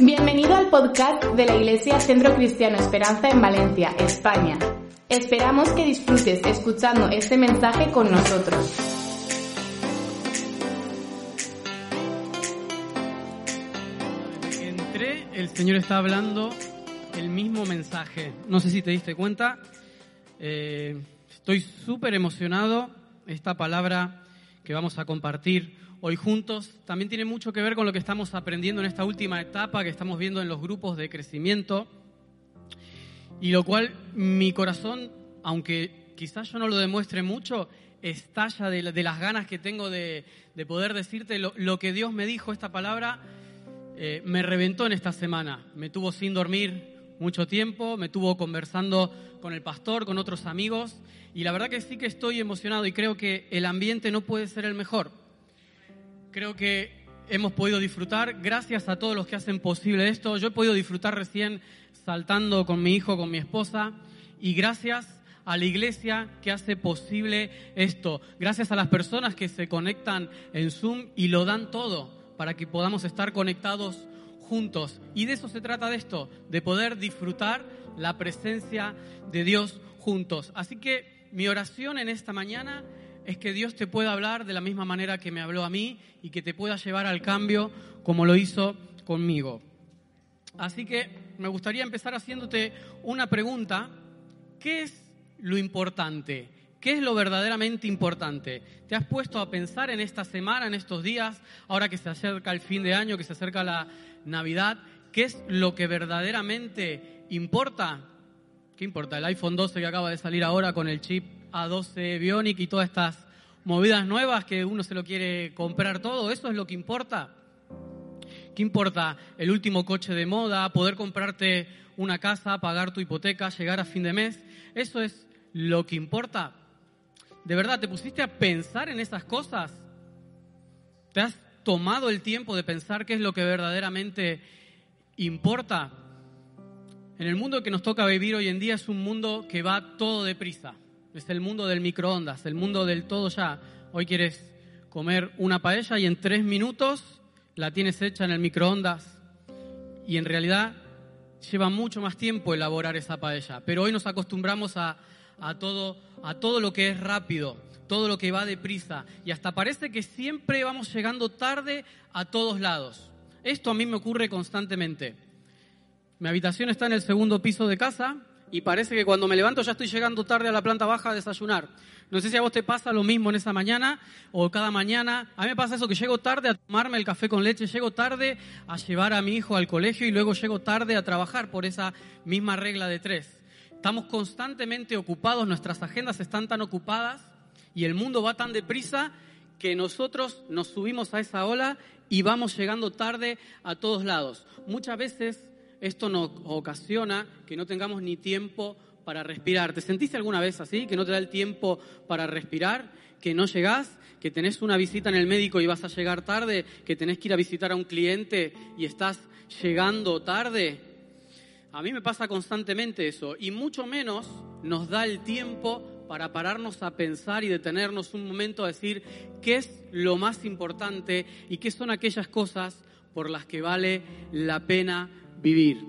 Bienvenido al podcast de la Iglesia Centro Cristiano Esperanza en Valencia, España. Esperamos que disfrutes escuchando este mensaje con nosotros. Entré, el Señor está hablando el mismo mensaje. No sé si te diste cuenta. Eh, estoy súper emocionado. Esta palabra que vamos a compartir hoy juntos también tiene mucho que ver con lo que estamos aprendiendo en esta última etapa que estamos viendo en los grupos de crecimiento. Y lo cual mi corazón, aunque quizás yo no lo demuestre mucho, estalla de, de las ganas que tengo de, de poder decirte lo, lo que Dios me dijo, esta palabra eh, me reventó en esta semana. Me tuvo sin dormir mucho tiempo, me tuvo conversando con el pastor, con otros amigos, y la verdad que sí que estoy emocionado y creo que el ambiente no puede ser el mejor. Creo que hemos podido disfrutar, gracias a todos los que hacen posible esto. Yo he podido disfrutar recién saltando con mi hijo, con mi esposa, y gracias a la iglesia que hace posible esto. Gracias a las personas que se conectan en Zoom y lo dan todo para que podamos estar conectados juntos. Y de eso se trata de esto, de poder disfrutar la presencia de Dios juntos. Así que mi oración en esta mañana es que Dios te pueda hablar de la misma manera que me habló a mí y que te pueda llevar al cambio como lo hizo conmigo. Así que me gustaría empezar haciéndote una pregunta. ¿Qué es lo importante? ¿Qué es lo verdaderamente importante? ¿Te has puesto a pensar en esta semana, en estos días, ahora que se acerca el fin de año, que se acerca la Navidad? ¿Qué es lo que verdaderamente importa? ¿Qué importa? El iPhone 12 que acaba de salir ahora con el chip A12 Bionic y todas estas movidas nuevas que uno se lo quiere comprar todo, ¿eso es lo que importa? ¿Qué importa el último coche de moda, poder comprarte una casa, pagar tu hipoteca, llegar a fin de mes? ¿Eso es lo que importa? ¿De verdad te pusiste a pensar en esas cosas? ¿Te has tomado el tiempo de pensar qué es lo que verdaderamente importa? En el mundo que nos toca vivir hoy en día es un mundo que va todo deprisa. Es el mundo del microondas, el mundo del todo ya. Hoy quieres comer una paella y en tres minutos la tienes hecha en el microondas. Y en realidad lleva mucho más tiempo elaborar esa paella. Pero hoy nos acostumbramos a, a todo, a todo lo que es rápido, todo lo que va deprisa. Y hasta parece que siempre vamos llegando tarde a todos lados. Esto a mí me ocurre constantemente. Mi habitación está en el segundo piso de casa y parece que cuando me levanto ya estoy llegando tarde a la planta baja a desayunar. No sé si a vos te pasa lo mismo en esa mañana o cada mañana. A mí me pasa eso, que llego tarde a tomarme el café con leche, llego tarde a llevar a mi hijo al colegio y luego llego tarde a trabajar por esa misma regla de tres. Estamos constantemente ocupados, nuestras agendas están tan ocupadas y el mundo va tan deprisa que nosotros nos subimos a esa ola y vamos llegando tarde a todos lados. Muchas veces esto nos ocasiona que no tengamos ni tiempo para respirar. ¿Te sentiste alguna vez así? Que no te da el tiempo para respirar, que no llegás, que tenés una visita en el médico y vas a llegar tarde, que tenés que ir a visitar a un cliente y estás llegando tarde. A mí me pasa constantemente eso y mucho menos nos da el tiempo para pararnos a pensar y detenernos un momento a decir qué es lo más importante y qué son aquellas cosas por las que vale la pena vivir.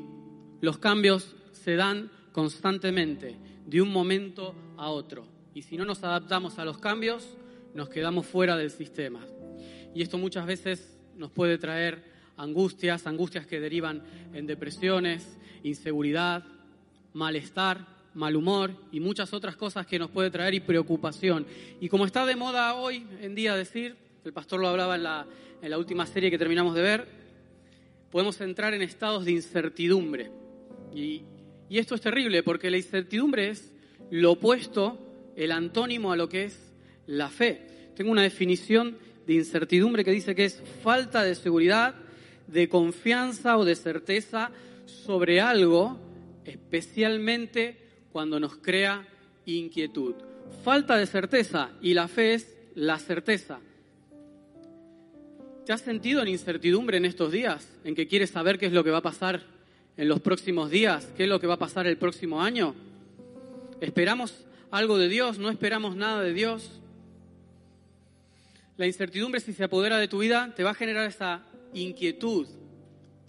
Los cambios se dan constantemente, de un momento a otro. Y si no nos adaptamos a los cambios, nos quedamos fuera del sistema. Y esto muchas veces nos puede traer angustias, angustias que derivan en depresiones, inseguridad, malestar, mal humor y muchas otras cosas que nos puede traer y preocupación. Y como está de moda hoy en día decir, el pastor lo hablaba en la, en la última serie que terminamos de ver, podemos entrar en estados de incertidumbre. Y, esto es terrible porque la incertidumbre es lo opuesto, el antónimo a lo que es la fe. Tengo una definición de incertidumbre que dice que es falta de seguridad, de confianza o de certeza sobre algo, especialmente cuando nos crea inquietud. Falta de certeza y la fe es la certeza. ¿Te has sentido en incertidumbre en estos días? ¿En que quieres saber qué es lo que va a pasar en los próximos días? ¿Qué es lo que va a pasar el próximo año? ¿Esperamos algo de Dios? ¿No esperamos nada de Dios? La incertidumbre, si se apodera de tu vida, te va a generar esa inquietud.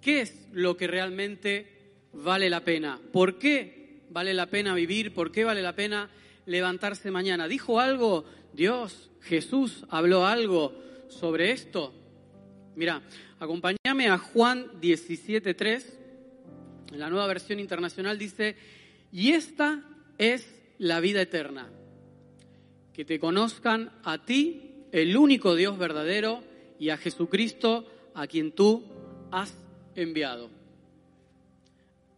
¿Qué es lo que realmente vale la pena? ¿Por qué vale la pena vivir? ¿Por qué vale la pena levantarse mañana? ¿Dijo algo Dios, Jesús, habló algo sobre esto? Mira, acompáñame a Juan 17.3. En la nueva versión internacional dice, y esta es la vida eterna, que te conozcan a ti, el único Dios verdadero, y a Jesucristo, a quien tú has enviado.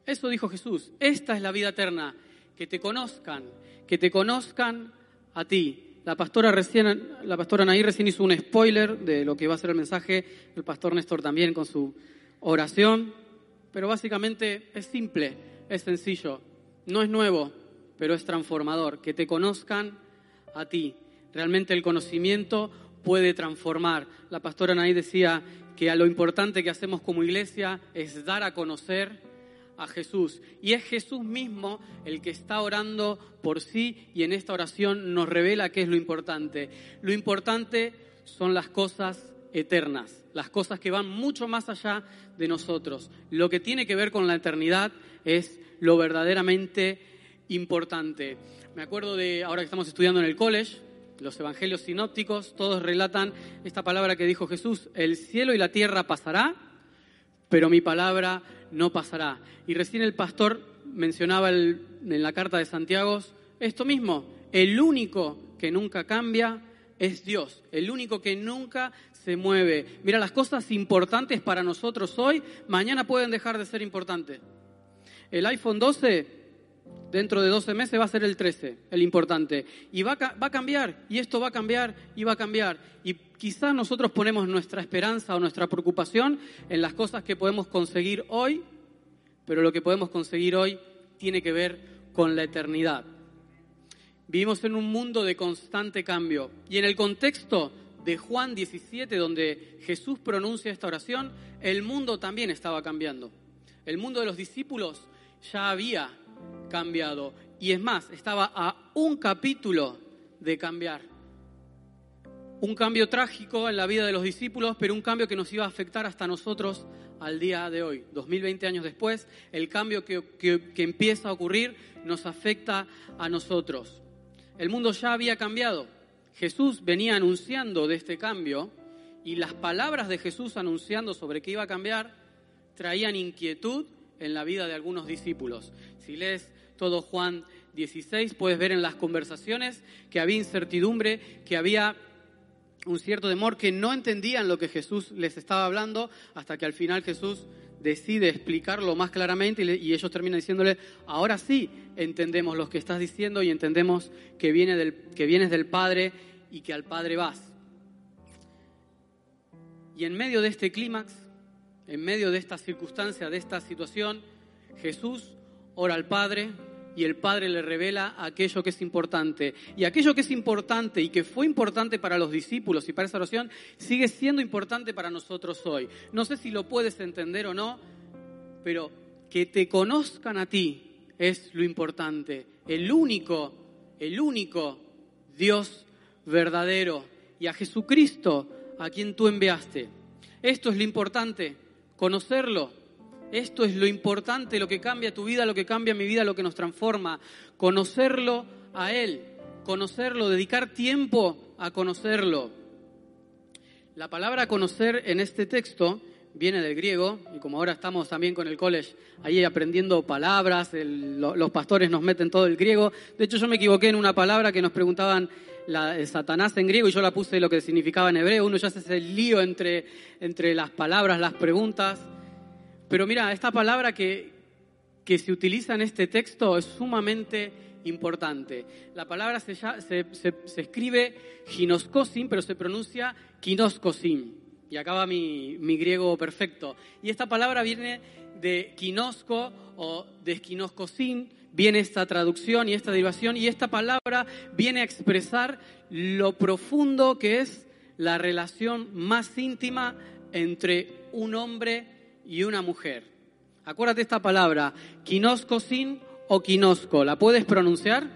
Eso dijo Jesús, esta es la vida eterna, que te conozcan, que te conozcan a ti. La pastora recién, la pastora recién hizo un spoiler de lo que va a ser el mensaje, el pastor Néstor también con su oración, pero básicamente es simple, es sencillo, no es nuevo, pero es transformador, que te conozcan a ti. Realmente el conocimiento puede transformar. La pastora Nair decía que a lo importante que hacemos como iglesia es dar a conocer a Jesús. Y es Jesús mismo el que está orando por sí y en esta oración nos revela qué es lo importante. Lo importante son las cosas eternas, las cosas que van mucho más allá de nosotros. Lo que tiene que ver con la eternidad es lo verdaderamente importante. Me acuerdo de, ahora que estamos estudiando en el college, los evangelios sinópticos, todos relatan esta palabra que dijo Jesús, el cielo y la tierra pasará, pero mi palabra no pasará. Y recién el pastor mencionaba en la carta de Santiago esto mismo, el único que nunca cambia es Dios, el único que nunca se mueve. Mira, las cosas importantes para nosotros hoy, mañana pueden dejar de ser importantes. El iPhone 12 dentro de 12 meses va a ser el 13, el importante. Y va a, cambiar, y esto va a cambiar, y va a cambiar. Y quizás nosotros ponemos nuestra esperanza o nuestra preocupación en las cosas que podemos conseguir hoy, pero lo que podemos conseguir hoy tiene que ver con la eternidad. Vivimos en un mundo de constante cambio. Y en el contexto de Juan 17, donde Jesús pronuncia esta oración, el mundo también estaba cambiando. El mundo de los discípulos ya había cambiado. Y es más, estaba a un capítulo de cambiar. Un cambio trágico en la vida de los discípulos, pero un cambio que nos iba a afectar hasta nosotros al día de hoy. 2020 años después, el cambio que, que, empieza a ocurrir nos afecta a nosotros. El mundo ya había cambiado. Jesús venía anunciando de este cambio y las palabras de Jesús anunciando sobre qué iba a cambiar traían inquietud en la vida de algunos discípulos. Si lees todo Juan 16, puedes ver en las conversaciones que había incertidumbre, que había un cierto temor, que no entendían lo que Jesús les estaba hablando, hasta que al final Jesús decide explicarlo más claramente y, ellos terminan diciéndole, ahora sí entendemos lo que estás diciendo y entendemos que, viene del, que vienes del Padre y que al Padre vas. Y en medio de este clímax, en medio de esta circunstancia, de esta situación, Jesús ora al Padre y el Padre le revela aquello que es importante. Y aquello que es importante y que fue importante para los discípulos y para esa oración, sigue siendo importante para nosotros hoy. No sé si lo puedes entender o no, pero que te conozcan a ti es lo importante. El único, el único Dios verdadero y a Jesucristo a quien tú enviaste. Esto es lo importante conocerlo. Esto es lo importante, lo que cambia tu vida, lo que cambia mi vida, lo que nos transforma. Conocerlo a Él, conocerlo, dedicar tiempo a conocerlo. La palabra conocer en este texto viene del griego, y como ahora estamos también con el college ahí aprendiendo palabras, los pastores nos meten todo el griego. De hecho, yo me equivoqué en una palabra que nos preguntaban la, Satanás en griego y yo la puse lo que significaba en hebreo. Uno ya hace ese lío entre, entre las palabras, las preguntas. Pero mira, esta palabra que, que se utiliza en este texto es sumamente importante. La palabra se, se, se, escribe ginoskosin, pero se pronuncia kinoskosin. Y acá va mi, mi, griego perfecto. Y esta palabra viene de kinosco o de esquinoskosin, viene esta traducción y esta derivación, y esta palabra viene a expresar lo profundo que es la relación más íntima entre un hombre y una mujer. Acuérdate esta palabra, sin o quinosco. ¿La puedes pronunciar?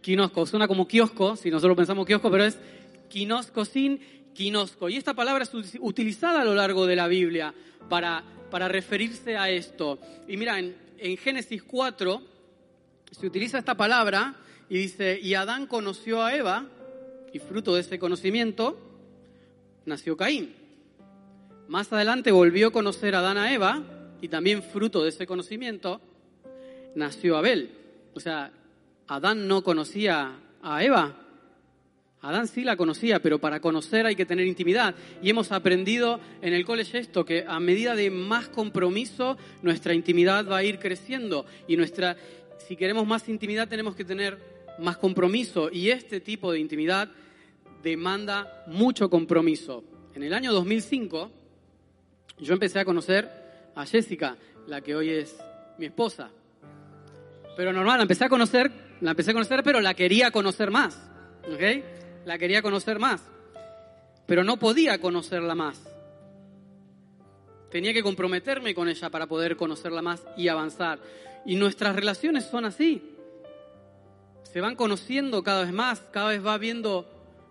Quinosco. Suena como kiosco, si nosotros pensamos kiosco, pero es sin Kinosco. Y esta palabra es utilizada a lo largo de la Biblia para, para referirse a esto. Y mira, en, en Génesis 4 se utiliza esta palabra y dice, y Adán conoció a Eva, y fruto de ese conocimiento nació Caín. Más adelante volvió a conocer a Adán a Eva, y también fruto de ese conocimiento nació Abel. O sea, Adán no conocía a Eva. Adán sí la conocía, pero para conocer hay que tener intimidad. Y hemos aprendido en el college esto, que a medida de más compromiso, nuestra intimidad va a ir creciendo. Y nuestra, si queremos más intimidad, tenemos que tener más compromiso. Y este tipo de intimidad demanda mucho compromiso. En el año 2005, yo empecé a conocer a Jessica, la que hoy es mi esposa. Pero normal, empecé a conocer, la empecé a conocer, pero la quería conocer más. ¿Ok? La quería conocer más. Pero no podía conocerla más. Tenía que comprometerme con ella para poder conocerla más y avanzar. Y nuestras relaciones son así. Se van conociendo cada vez más, cada vez va viendo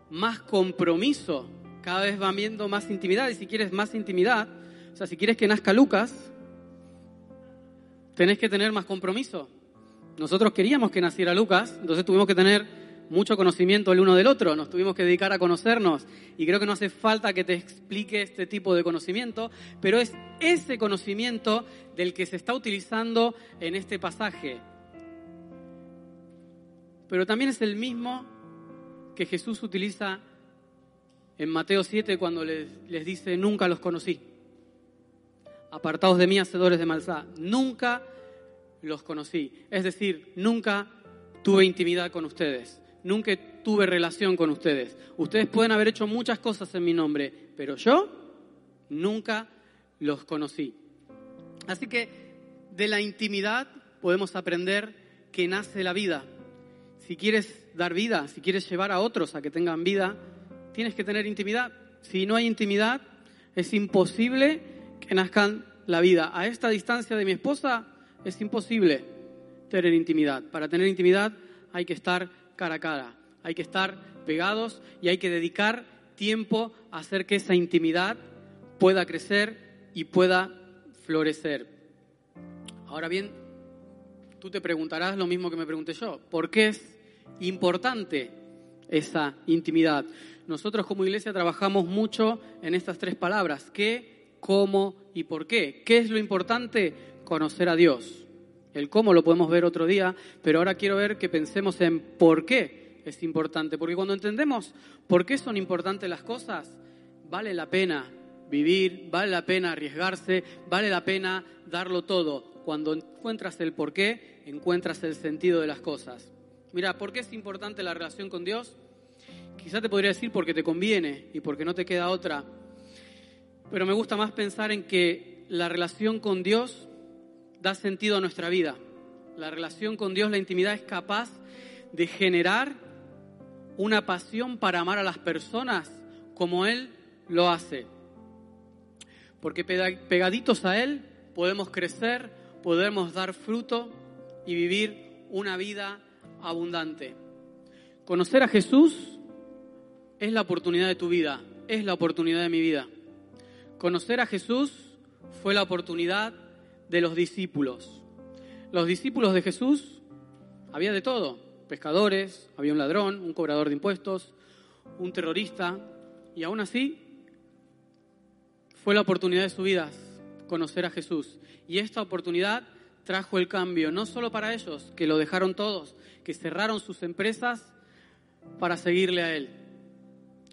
más compromiso, cada vez va viendo más intimidad. Y si quieres más intimidad, o sea, si quieres que nazca Lucas, tenés que tener más compromiso. Nosotros queríamos que naciera Lucas, entonces tuvimos que tener mucho conocimiento el uno del otro, nos tuvimos que dedicar a conocernos y creo que no hace falta que te explique este tipo de conocimiento, pero es ese conocimiento del que se está utilizando en este pasaje. Pero también es el mismo que Jesús utiliza en Mateo 7 cuando les, les dice, nunca los conocí. Apartados de mí, hacedores de maldad. Nunca los conocí. Es decir, nunca tuve intimidad con ustedes, nunca tuve relación con ustedes. Ustedes pueden haber hecho muchas cosas en mi nombre, pero yo nunca los conocí. Así que de la intimidad podemos aprender que nace la vida. Si quieres dar vida, si quieres llevar a otros a que tengan vida, tienes que tener intimidad. Si no hay intimidad, es imposible que nazcan la vida. A esta distancia de mi esposa, es imposible tener intimidad. Para tener intimidad hay que estar cara a cara, hay que estar pegados y hay que dedicar tiempo a hacer que esa intimidad pueda crecer y pueda florecer. Ahora bien, tú te preguntarás lo mismo que me pregunté yo, ¿por qué es importante esa intimidad? Nosotros como iglesia trabajamos mucho en estas tres palabras, qué, cómo y por qué. ¿Qué es lo importante? conocer a Dios. El cómo lo podemos ver otro día, pero ahora quiero ver que pensemos en por qué es importante. Porque cuando entendemos por qué son importantes las cosas, vale la pena vivir, vale la pena arriesgarse, vale la pena darlo todo. Cuando encuentras el por qué, encuentras el sentido de las cosas. Mira, ¿por qué es importante la relación con Dios? Quizá te podría decir porque te conviene y porque no te queda otra. Pero me gusta más pensar en que la relación con Dios da sentido a nuestra vida. La relación con Dios, la intimidad es capaz de generar una pasión para amar a las personas como Él lo hace. Porque pegaditos a Él podemos crecer, podemos dar fruto y vivir una vida abundante. Conocer a Jesús es la oportunidad de tu vida, es la oportunidad de mi vida. Conocer a Jesús fue la oportunidad de los discípulos. Los discípulos de Jesús había de todo, pescadores, había un ladrón, un cobrador de impuestos, un terrorista, y aún así fue la oportunidad de su vida conocer a Jesús. Y esta oportunidad trajo el cambio, no solo para ellos, que lo dejaron todos, que cerraron sus empresas para seguirle a Él,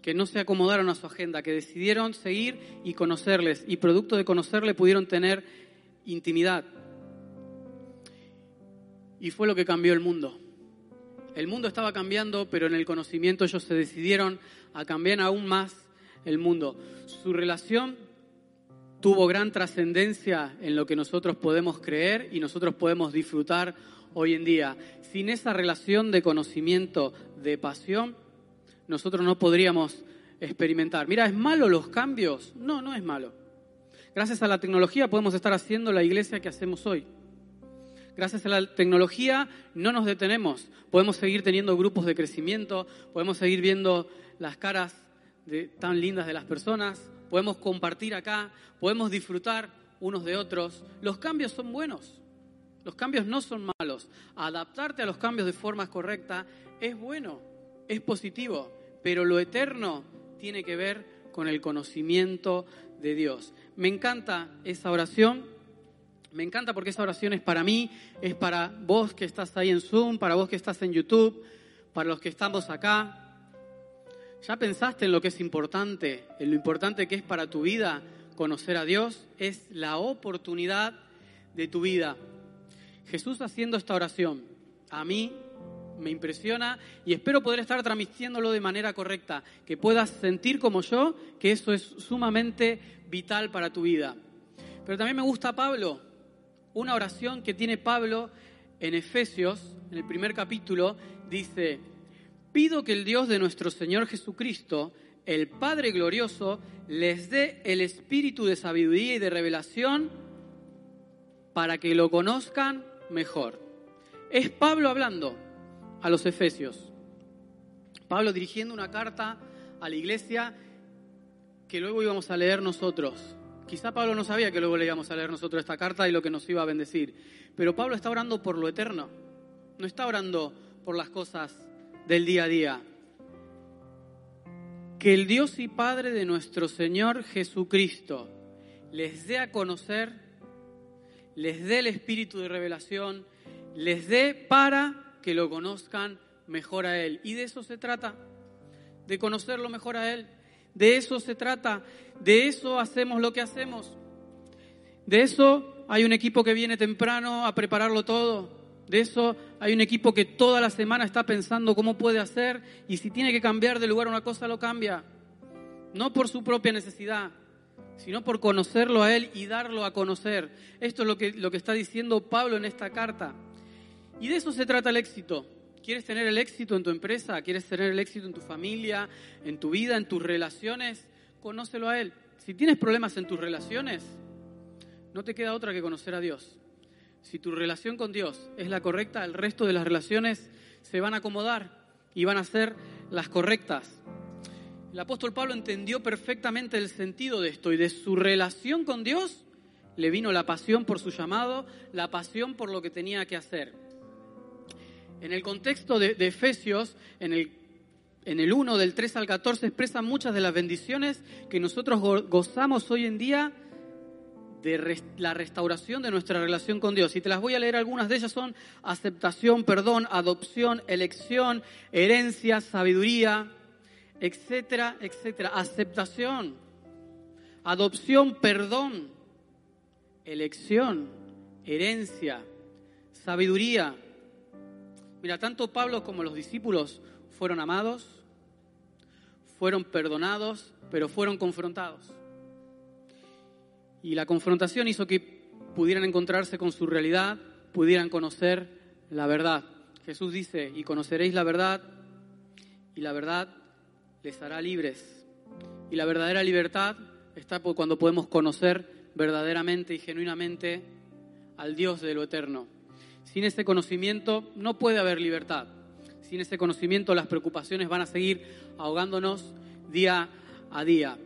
que no se acomodaron a su agenda, que decidieron seguir y conocerles, y producto de conocerle pudieron tener intimidad. Y fue lo que cambió el mundo. El mundo estaba cambiando, pero en el conocimiento ellos se decidieron a cambiar aún más el mundo. Su relación tuvo gran trascendencia en lo que nosotros podemos creer y nosotros podemos disfrutar hoy en día. Sin esa relación de conocimiento, de pasión, nosotros no podríamos experimentar. Mira, ¿es malo los cambios? No, no es malo. Gracias a la tecnología podemos estar haciendo la iglesia que hacemos hoy. Gracias a la tecnología no nos detenemos. Podemos seguir teniendo grupos de crecimiento, podemos seguir viendo las caras de, tan lindas de las personas, podemos compartir acá, podemos disfrutar unos de otros. Los cambios son buenos, los cambios no son malos. Adaptarte a los cambios de forma correcta es bueno, es positivo, pero lo eterno tiene que ver con el conocimiento de Dios. Me encanta esa oración, me encanta porque esa oración es para mí, es para vos que estás ahí en Zoom, para vos que estás en YouTube, para los que estamos acá. ¿Ya pensaste en lo que es importante, en lo importante que es para tu vida conocer a Dios? Es la oportunidad de tu vida. Jesús haciendo esta oración, a mí me impresiona y espero poder estar transmitiéndolo de manera correcta, que puedas sentir como yo que eso es sumamente vital para tu vida. Pero también me gusta Pablo, una oración que tiene Pablo en Efesios, en el primer capítulo, dice, pido que el Dios de nuestro Señor Jesucristo, el Padre glorioso, les dé el espíritu de sabiduría y de revelación para que lo conozcan mejor. Es Pablo hablando a los Efesios. Pablo dirigiendo una carta a la iglesia que luego íbamos a leer nosotros. Quizá Pablo no sabía que luego le íbamos a leer nosotros esta carta y lo que nos iba a bendecir. Pero Pablo está orando por lo eterno. No está orando por las cosas del día a día. Que el Dios y Padre de nuestro Señor Jesucristo les dé a conocer, les dé el espíritu de revelación, les dé para que lo conozcan mejor a Él. Y de eso se trata, de conocerlo mejor a Él. De eso se trata, de eso hacemos lo que hacemos. De eso hay un equipo que viene temprano a prepararlo todo. De eso hay un equipo que toda la semana está pensando cómo puede hacer y si tiene que cambiar de lugar una cosa lo cambia. No por su propia necesidad, sino por conocerlo a Él y darlo a conocer. Esto es lo que, lo que está diciendo Pablo en esta carta. Y de eso se trata el éxito. ¿Quieres tener el éxito en tu empresa? ¿Quieres tener el éxito en tu familia, en tu vida, en tus relaciones? Conócelo a Él. Si tienes problemas en tus relaciones, no te queda otra que conocer a Dios. Si tu relación con Dios es la correcta, el resto de las relaciones se van a acomodar y van a ser las correctas. El apóstol Pablo entendió perfectamente el sentido de esto y de su relación con Dios le vino la pasión por su llamado, la pasión por lo que tenía que hacer. En el contexto de, Efesios, en el, en el 1 del 3 al 14, expresa muchas de las bendiciones que nosotros gozamos hoy en día de la restauración de nuestra relación con Dios. Y te las voy a leer, algunas de ellas son aceptación, perdón, adopción, elección, herencia, sabiduría, etcétera, etcétera. Aceptación, adopción, perdón, elección, herencia, sabiduría. Mira, tanto Pablo como los discípulos fueron amados, fueron perdonados, pero fueron confrontados. Y la confrontación hizo que pudieran encontrarse con su realidad, pudieran conocer la verdad. Jesús dice, y conoceréis la verdad, y la verdad les hará libres. Y la verdadera libertad está cuando podemos conocer verdaderamente y genuinamente al Dios de lo eterno. Sin ese conocimiento no puede haber libertad. Sin ese conocimiento las preocupaciones van a seguir ahogándonos día a día.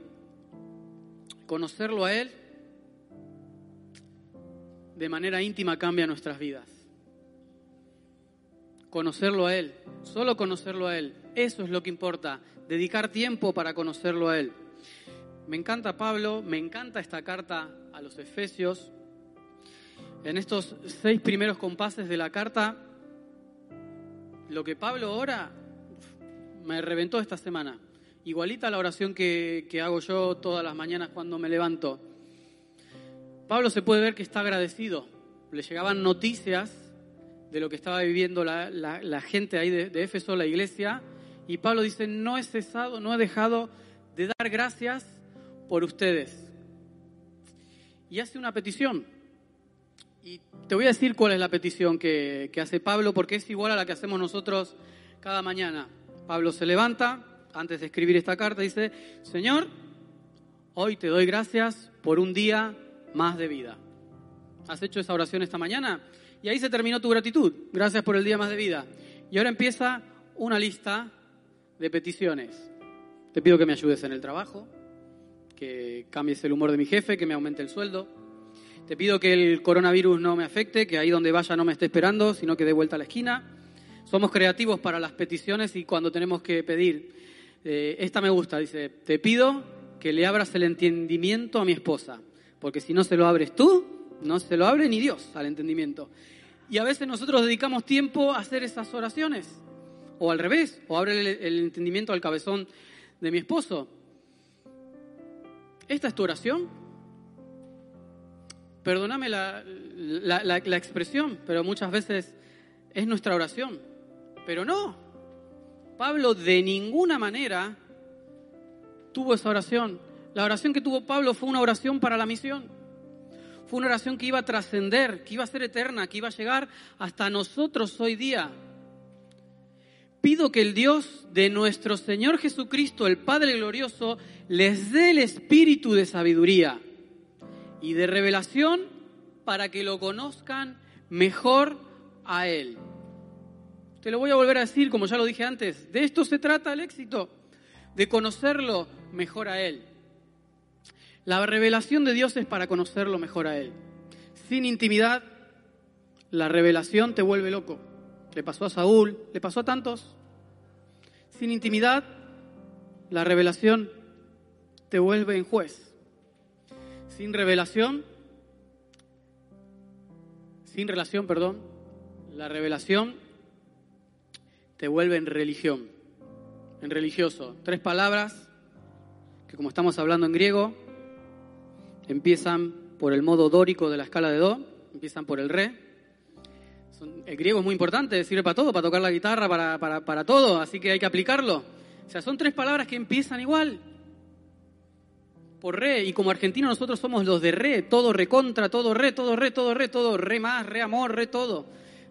Conocerlo a Él de manera íntima cambia nuestras vidas. Conocerlo a Él, solo conocerlo a Él, eso es lo que importa, dedicar tiempo para conocerlo a Él. Me encanta Pablo, me encanta esta carta a los Efesios. En estos seis primeros compases de la carta, lo que Pablo ora me reventó esta semana. Igualita la oración que, que hago yo todas las mañanas cuando me levanto. Pablo se puede ver que está agradecido. Le llegaban noticias de lo que estaba viviendo la, gente ahí de, de, Éfeso, la iglesia, y Pablo dice, no he cesado, no he dejado de dar gracias por ustedes. Y hace una petición. Y te voy a decir cuál es la petición que, que hace Pablo, porque es igual a la que hacemos nosotros cada mañana. Pablo se levanta, antes de escribir esta carta, dice, Señor, hoy te doy gracias por un día más de vida. ¿Has hecho esa oración esta mañana? Y ahí se terminó tu gratitud. Gracias por el día más de vida. Y ahora empieza una lista de peticiones. Te pido que me ayudes en el trabajo, que cambies el humor de mi jefe, que me aumente el sueldo. Te pido que el coronavirus no me afecte, que ahí donde vaya no me esté esperando, sino que dé vuelta a la esquina. Somos creativos para las peticiones y cuando tenemos que pedir, eh, esta me gusta, dice, te pido que le abras el entendimiento a mi esposa, porque si no se lo abres tú, no se lo abre ni Dios al entendimiento. Y a veces nosotros dedicamos tiempo a hacer esas oraciones, o al revés, o abre el, entendimiento al cabezón de mi esposo. ¿Esta es tu oración? Perdóname la, la, expresión, pero muchas veces es nuestra oración. Pero no, Pablo de ninguna manera tuvo esa oración. La oración que tuvo Pablo fue una oración para la misión. Fue una oración que iba a trascender, que iba a ser eterna, que iba a llegar hasta nosotros hoy día. Pido que el Dios de nuestro Señor Jesucristo, el Padre glorioso, les dé el espíritu de sabiduría y de revelación para que lo conozcan mejor a Él. Te lo voy a volver a decir, como ya lo dije antes, de esto se trata el éxito, de conocerlo mejor a Él. La revelación de Dios es para conocerlo mejor a Él. Sin intimidad, la revelación te vuelve loco. Le pasó a Saúl, le pasó a tantos. Sin intimidad, la revelación te vuelve en juez. Sin revelación, sin relación, perdón, la revelación te vuelve en religión, en religioso. Tres palabras que como estamos hablando en griego, empiezan por el modo dórico de la escala de Do, empiezan por el re. el griego es muy importante, sirve para todo, para tocar la guitarra, para, para, para todo, así que hay que aplicarlo. O sea, son tres palabras que empiezan igual por re, y como argentinos nosotros somos los de re, todo re contra, todo re, todo re, todo re, todo re más, re amor, re todo.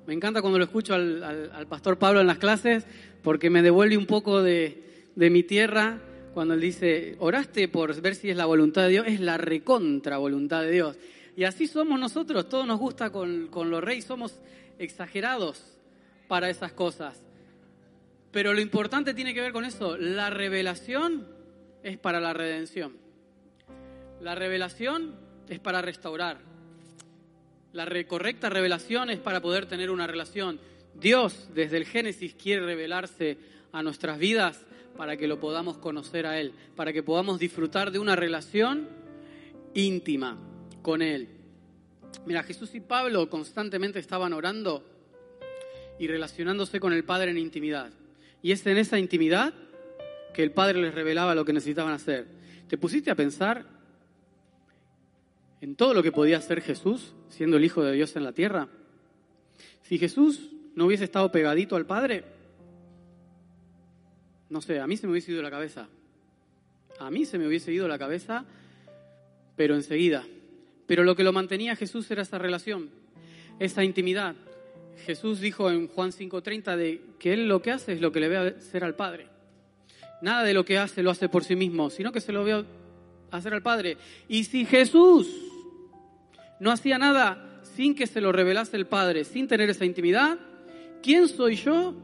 Me encanta cuando lo escucho al, al, pastor Pablo en las clases porque me devuelve un poco de, de mi tierra cuando él dice, oraste por ver si es la voluntad de Dios, es la recontra voluntad de Dios. Y así somos nosotros, todo nos gusta con, con los reyes, somos exagerados para esas cosas. Pero lo importante tiene que ver con eso, la revelación es para la redención. La revelación es para restaurar. La correcta revelación es para poder tener una relación. Dios desde el Génesis quiere revelarse a nuestras vidas para que lo podamos conocer a Él, para que podamos disfrutar de una relación íntima con Él. Mira, Jesús y Pablo constantemente estaban orando y relacionándose con el Padre en intimidad. Y es en esa intimidad que el Padre les revelaba lo que necesitaban hacer. ¿Te pusiste a pensar en todo lo que podía hacer Jesús siendo el Hijo de Dios en la tierra? Si Jesús no hubiese estado pegadito al Padre, no sé, a mí se me hubiese ido la cabeza. A mí se me hubiese ido la cabeza, pero enseguida. Pero lo que lo mantenía Jesús era esa relación, esa intimidad. Jesús dijo en Juan 5:30 de que él lo que hace es lo que le ve hacer al Padre. Nada de lo que hace lo hace por sí mismo, sino que se lo ve hacer al Padre. Y si Jesús no hacía nada sin que se lo revelase el Padre, sin tener esa intimidad, ¿quién soy yo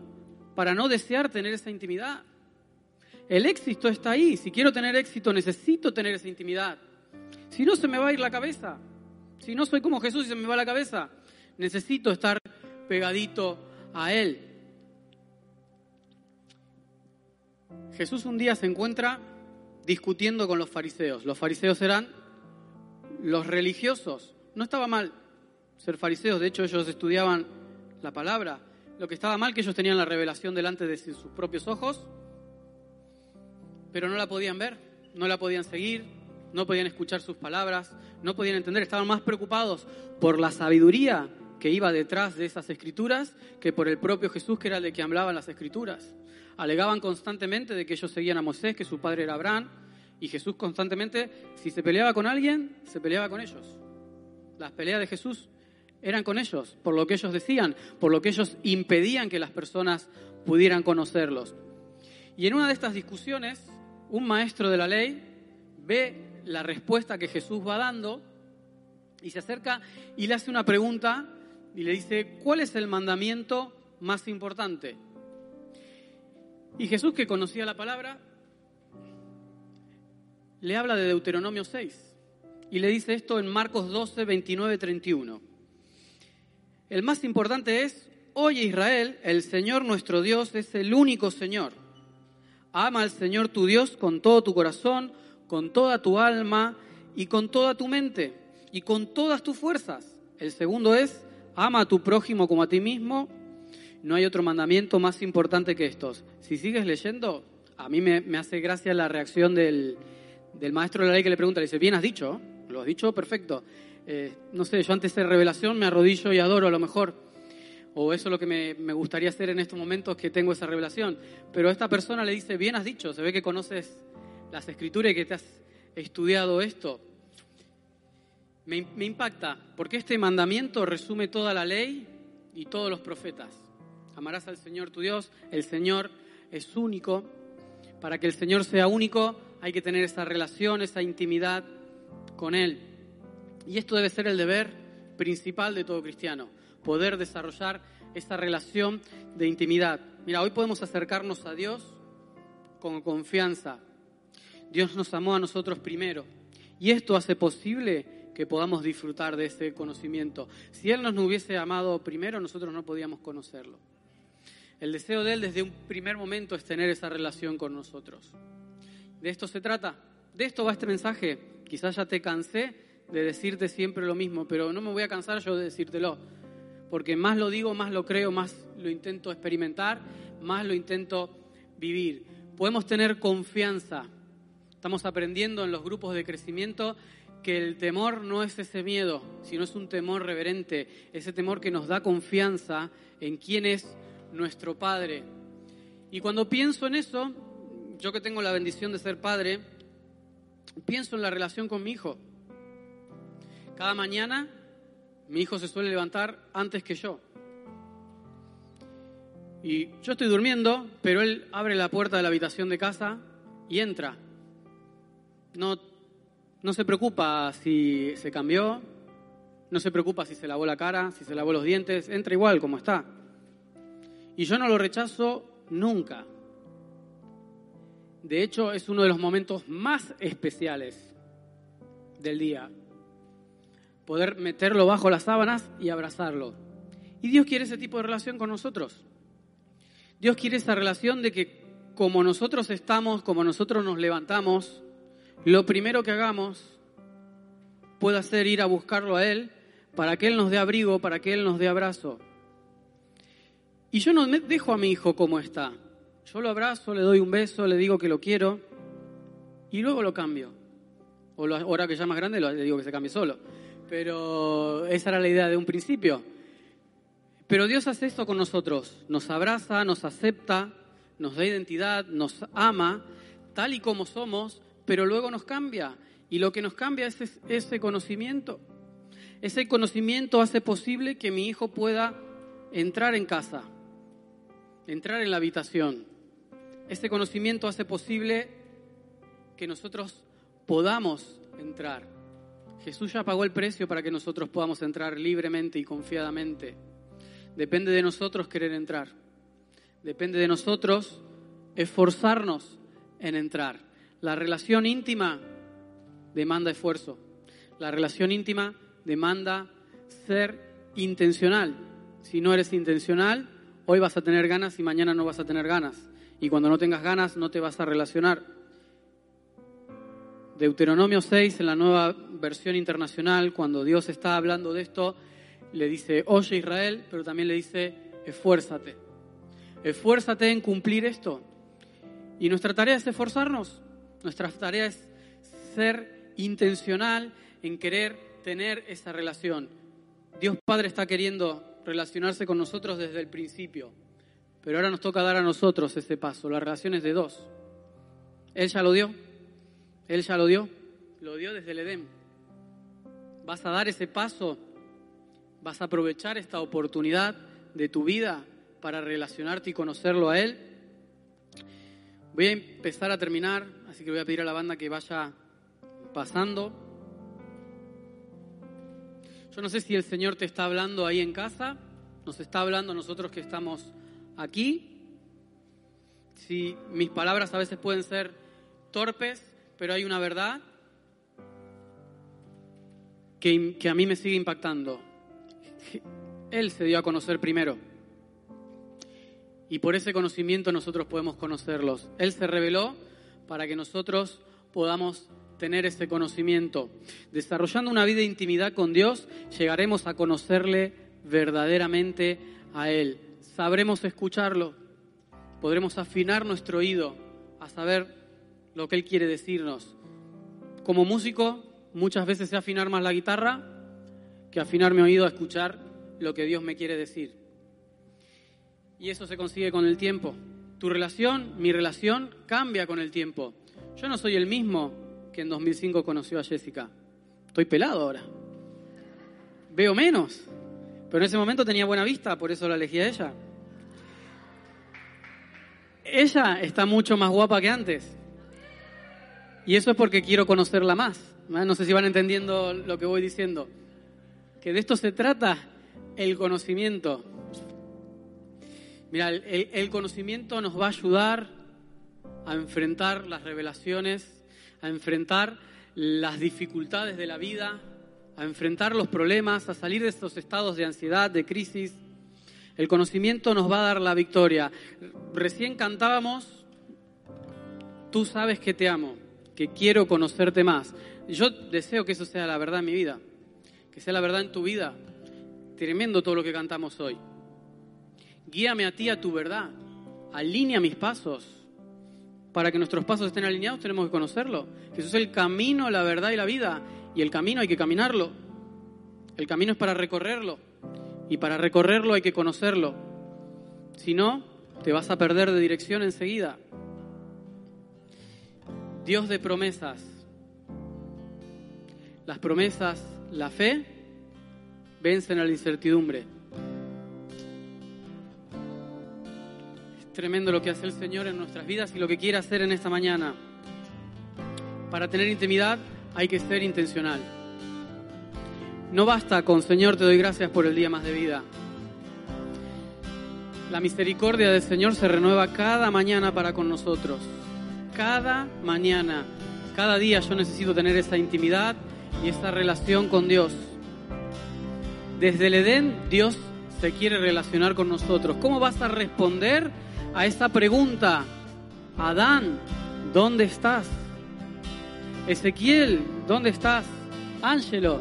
para no desear tener esa intimidad? El éxito está ahí. Si quiero tener éxito, necesito tener esa intimidad. Si no, se me va a ir la cabeza. Si no soy como Jesús y se me va la cabeza, necesito estar pegadito a Él. Jesús un día se encuentra discutiendo con los fariseos. Los fariseos eran los religiosos. No estaba mal ser fariseos, de hecho ellos estudiaban la palabra. Lo que estaba mal que ellos tenían la revelación delante de sus propios ojos pero no la podían ver, no la podían seguir, no podían escuchar sus palabras, no podían entender, estaban más preocupados por la sabiduría que iba detrás de esas escrituras que por el propio Jesús que era el de que hablaban las escrituras. Alegaban constantemente de que ellos seguían a Moisés, que su padre era Abraham, y Jesús constantemente, si se peleaba con alguien, se peleaba con ellos. Las peleas de Jesús eran con ellos, por lo que ellos decían, por lo que ellos impedían que las personas pudieran conocerlos. Y en una de estas discusiones, un maestro de la ley ve la respuesta que Jesús va dando y se acerca y le hace una pregunta y le dice, ¿cuál es el mandamiento más importante? Y Jesús, que conocía la palabra, le habla de Deuteronomio 6 y le dice esto en Marcos 12, 29, 31. El más importante es, oye Israel, el Señor nuestro Dios es el único Señor. Ama al Señor tu Dios con todo tu corazón, con toda tu alma y con toda tu mente y con todas tus fuerzas. El segundo es, ama a tu prójimo como a ti mismo. No hay otro mandamiento más importante que estos. Si sigues leyendo, a mí me, hace gracia la reacción del, maestro de la ley que le pregunta, le dice, bien has dicho, lo has dicho perfecto. Eh, no sé, yo antes de revelación me arrodillo y adoro a lo mejor. O eso es lo que me, me, gustaría hacer en estos momentos que tengo esa revelación. Pero esta persona le dice, bien has dicho, se ve que conoces las escrituras y que te has estudiado esto. Me, me impacta, porque este mandamiento resume toda la ley y todos los profetas. Amarás al Señor tu Dios, el Señor es único. Para que el Señor sea único hay que tener esa relación, esa intimidad con Él. Y esto debe ser el deber principal de todo cristiano, poder desarrollar esa relación de intimidad. Mira, hoy podemos acercarnos a Dios con confianza. Dios nos amó a nosotros primero. Y esto hace posible que podamos disfrutar de ese conocimiento. Si Él nos no hubiese amado primero, nosotros no podíamos conocerlo. El deseo de Él desde un primer momento es tener esa relación con nosotros. De esto se trata. De esto va este mensaje. Quizás ya te cansé de decirte siempre lo mismo, pero no me voy a cansar yo de decírtelo. Porque más lo digo, más lo creo, más lo intento experimentar, más lo intento vivir. Podemos tener confianza. Estamos aprendiendo en los grupos de crecimiento que el temor no es ese miedo, sino es un temor reverente, ese temor que nos da confianza en quién es nuestro Padre. Y cuando pienso en eso, yo que tengo la bendición de ser padre, pienso en la relación con mi hijo. Cada mañana mi hijo se suele levantar antes que yo. Y yo estoy durmiendo, pero él abre la puerta de la habitación de casa y entra. No, no se preocupa si se cambió, no se preocupa si se lavó la cara, si se lavó los dientes, entra igual como está. Y yo no lo rechazo nunca. De hecho, es uno de los momentos más especiales del día. Poder meterlo bajo las sábanas y abrazarlo. Y Dios quiere ese tipo de relación con nosotros. Dios quiere esa relación de que como nosotros estamos, como nosotros nos levantamos, lo primero que hagamos pueda ser ir a buscarlo a Él para que Él nos dé abrigo, para que Él nos dé abrazo. Y yo no dejo a mi hijo como está. Yo lo abrazo, le doy un beso, le digo que lo quiero y luego lo cambio. O ahora que ya más grande le digo que se cambie solo. Pero esa era la idea de un principio. Pero Dios hace esto con nosotros. Nos abraza, nos acepta, nos da identidad, nos ama tal y como somos, pero luego nos cambia. Y lo que nos cambia es ese conocimiento. Ese conocimiento hace posible que mi hijo pueda entrar en casa, entrar en la habitación. Este conocimiento hace posible que nosotros podamos entrar. Jesús ya pagó el precio para que nosotros podamos entrar libremente y confiadamente. Depende de nosotros querer entrar. Depende de nosotros esforzarnos en entrar. La relación íntima demanda esfuerzo. La relación íntima demanda ser intencional. Si no eres intencional, Hoy vas a tener ganas y mañana no vas a tener ganas. Y cuando no tengas ganas no te vas a relacionar. Deuteronomio 6, en la nueva versión internacional, cuando Dios está hablando de esto, le dice, oye Israel, pero también le dice, esfuérzate. Esfuérzate en cumplir esto. Y nuestra tarea es esforzarnos. Nuestra tarea es ser intencional en querer tener esa relación. Dios Padre está queriendo relacionarse con nosotros desde el principio. Pero ahora nos toca dar a nosotros ese paso. La relación es de dos. Él ya lo dio. Él ya lo dio. Lo dio desde el Edén. Vas a dar ese paso. Vas a aprovechar esta oportunidad de tu vida para relacionarte y conocerlo a Él. Voy a empezar a terminar, así que voy a pedir a la banda que vaya pasando. Yo no sé si el Señor te está hablando ahí en casa, nos está hablando nosotros que estamos aquí. Si mis palabras a veces pueden ser torpes, pero hay una verdad que, que a mí me sigue impactando. Él se dio a conocer primero. Y por ese conocimiento nosotros podemos conocerlos. Él se reveló para que nosotros podamos tener ese conocimiento. Desarrollando una vida de intimidad con Dios, llegaremos a conocerle verdaderamente a Él. Sabremos escucharlo, podremos afinar nuestro oído a saber lo que Él quiere decirnos. Como músico, muchas veces sé afinar más la guitarra que afinar mi oído a escuchar lo que Dios me quiere decir. Y eso se consigue con el tiempo. Tu relación, mi relación, cambia con el tiempo. Yo no soy el mismo que en 2005 conoció a Jessica. Estoy pelado ahora. Veo menos. Pero en ese momento tenía buena vista, por eso la elegí a ella. Ella está mucho más guapa que antes. Y eso es porque quiero conocerla más. No sé si van entendiendo lo que voy diciendo. Que de esto se trata el conocimiento. Mira, el, el conocimiento nos va a ayudar a enfrentar las revelaciones, a enfrentar las dificultades de la vida, a enfrentar los problemas, a salir de estos estados de ansiedad, de crisis. El conocimiento nos va a dar la victoria. Recién cantábamos, tú sabes que te amo, que quiero conocerte más. Yo deseo que eso sea la verdad en mi vida, que sea la verdad en tu vida. Tremendo todo lo que cantamos hoy. Guíame a ti a tu verdad, alinea mis pasos, para que nuestros pasos estén alineados tenemos que conocerlo. Jesús es el camino, la verdad y la vida. Y el camino hay que caminarlo. El camino es para recorrerlo. Y para recorrerlo hay que conocerlo. Si no, te vas a perder de dirección enseguida. Dios de promesas. Las promesas, la fe, vencen a la incertidumbre. tremendo lo que hace el Señor en nuestras vidas y lo que quiere hacer en esta mañana. Para tener intimidad hay que ser intencional. No basta con Señor, te doy gracias por el día más de vida. La misericordia del Señor se renueva cada mañana para con nosotros. Cada mañana, cada día yo necesito tener esa intimidad y esa relación con Dios. Desde el Edén, Dios se quiere relacionar con nosotros. ¿Cómo vas a responder a esta pregunta, Adán, ¿dónde estás? Ezequiel, ¿dónde estás? Ángelo,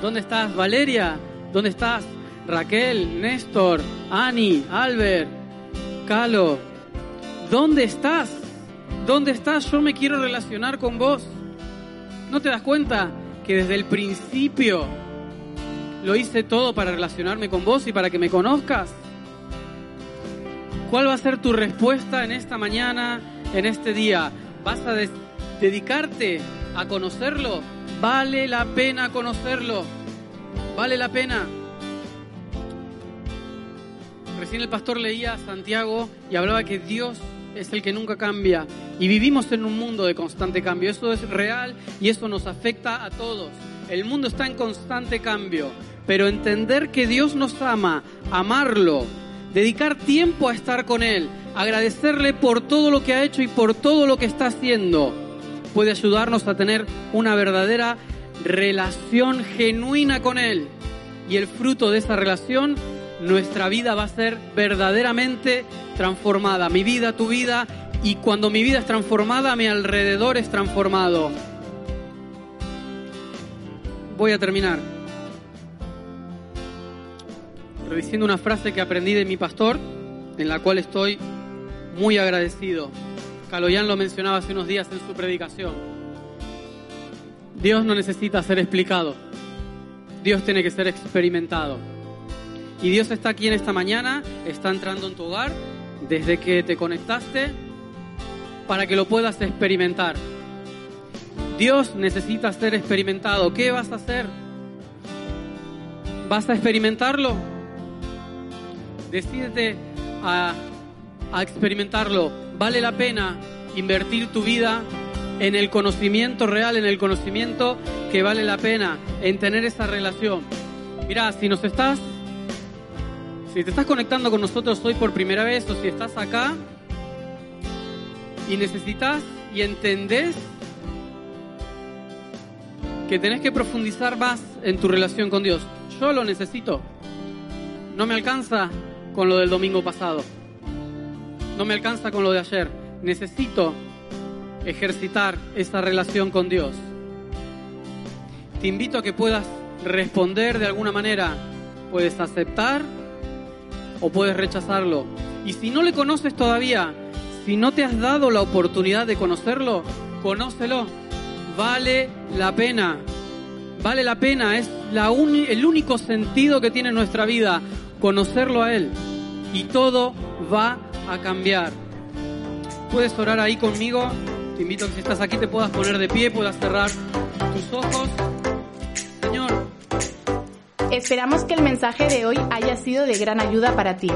¿dónde estás? Valeria, ¿dónde estás? Raquel, Néstor, Ani, Albert, Calo, ¿dónde estás? ¿Dónde estás? Yo me quiero relacionar con vos. ¿No te das cuenta que desde el principio lo hice todo para relacionarme con vos y para que me conozcas? ¿Cuál va a ser tu respuesta en esta mañana, en este día? ¿Vas a dedicarte a conocerlo? Vale la pena conocerlo. Vale la pena. Recién el pastor leía a Santiago y hablaba que Dios es el que nunca cambia y vivimos en un mundo de constante cambio. Eso es real y eso nos afecta a todos. El mundo está en constante cambio, pero entender que Dios nos ama, amarlo, dedicar tiempo a estar con Él, agradecerle por todo lo que ha hecho y por todo lo que está haciendo, puede ayudarnos a tener una verdadera relación genuina con Él. Y el fruto de esa relación, nuestra vida va a ser verdaderamente transformada. Mi vida, tu vida, y cuando mi vida es transformada, mi alrededor es transformado. Voy a terminar diciendo una frase que aprendí de mi pastor, en la cual estoy muy agradecido. Caloyan lo mencionaba hace unos días en su predicación. Dios no necesita ser explicado, Dios tiene que ser experimentado. Y Dios está aquí en esta mañana, está entrando en tu hogar desde que te conectaste para que lo puedas experimentar. Dios necesita ser experimentado. ¿Qué vas a hacer? ¿Vas a experimentarlo? Decídete a, experimentarlo. Vale la pena invertir tu vida en el conocimiento real, en el conocimiento que vale la pena, en tener esa relación. Mira, si nos estás, si te estás conectando con nosotros hoy por primera vez o si estás acá y necesitas y entendés que tenés que profundizar más en tu relación con Dios. Yo lo necesito. No me alcanza con lo del domingo pasado. No me alcanza con lo de ayer. Necesito ejercitar esa relación con Dios. Te invito a que puedas responder de alguna manera. Puedes aceptar o puedes rechazarlo. Y si no le conoces todavía, si no te has dado la oportunidad de conocerlo, conócelo. Vale la pena. Vale la pena. Es la el único sentido que tiene nuestra vida, conocerlo a Él. Y todo va a cambiar. Puedes orar ahí conmigo. Te invito a que si estás aquí te puedas poner de pie, puedas cerrar tus ojos. Señor. Esperamos que el mensaje de hoy haya sido de gran ayuda para ti.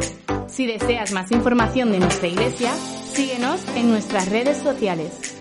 Si deseas más información de nuestra iglesia, síguenos en nuestras redes sociales.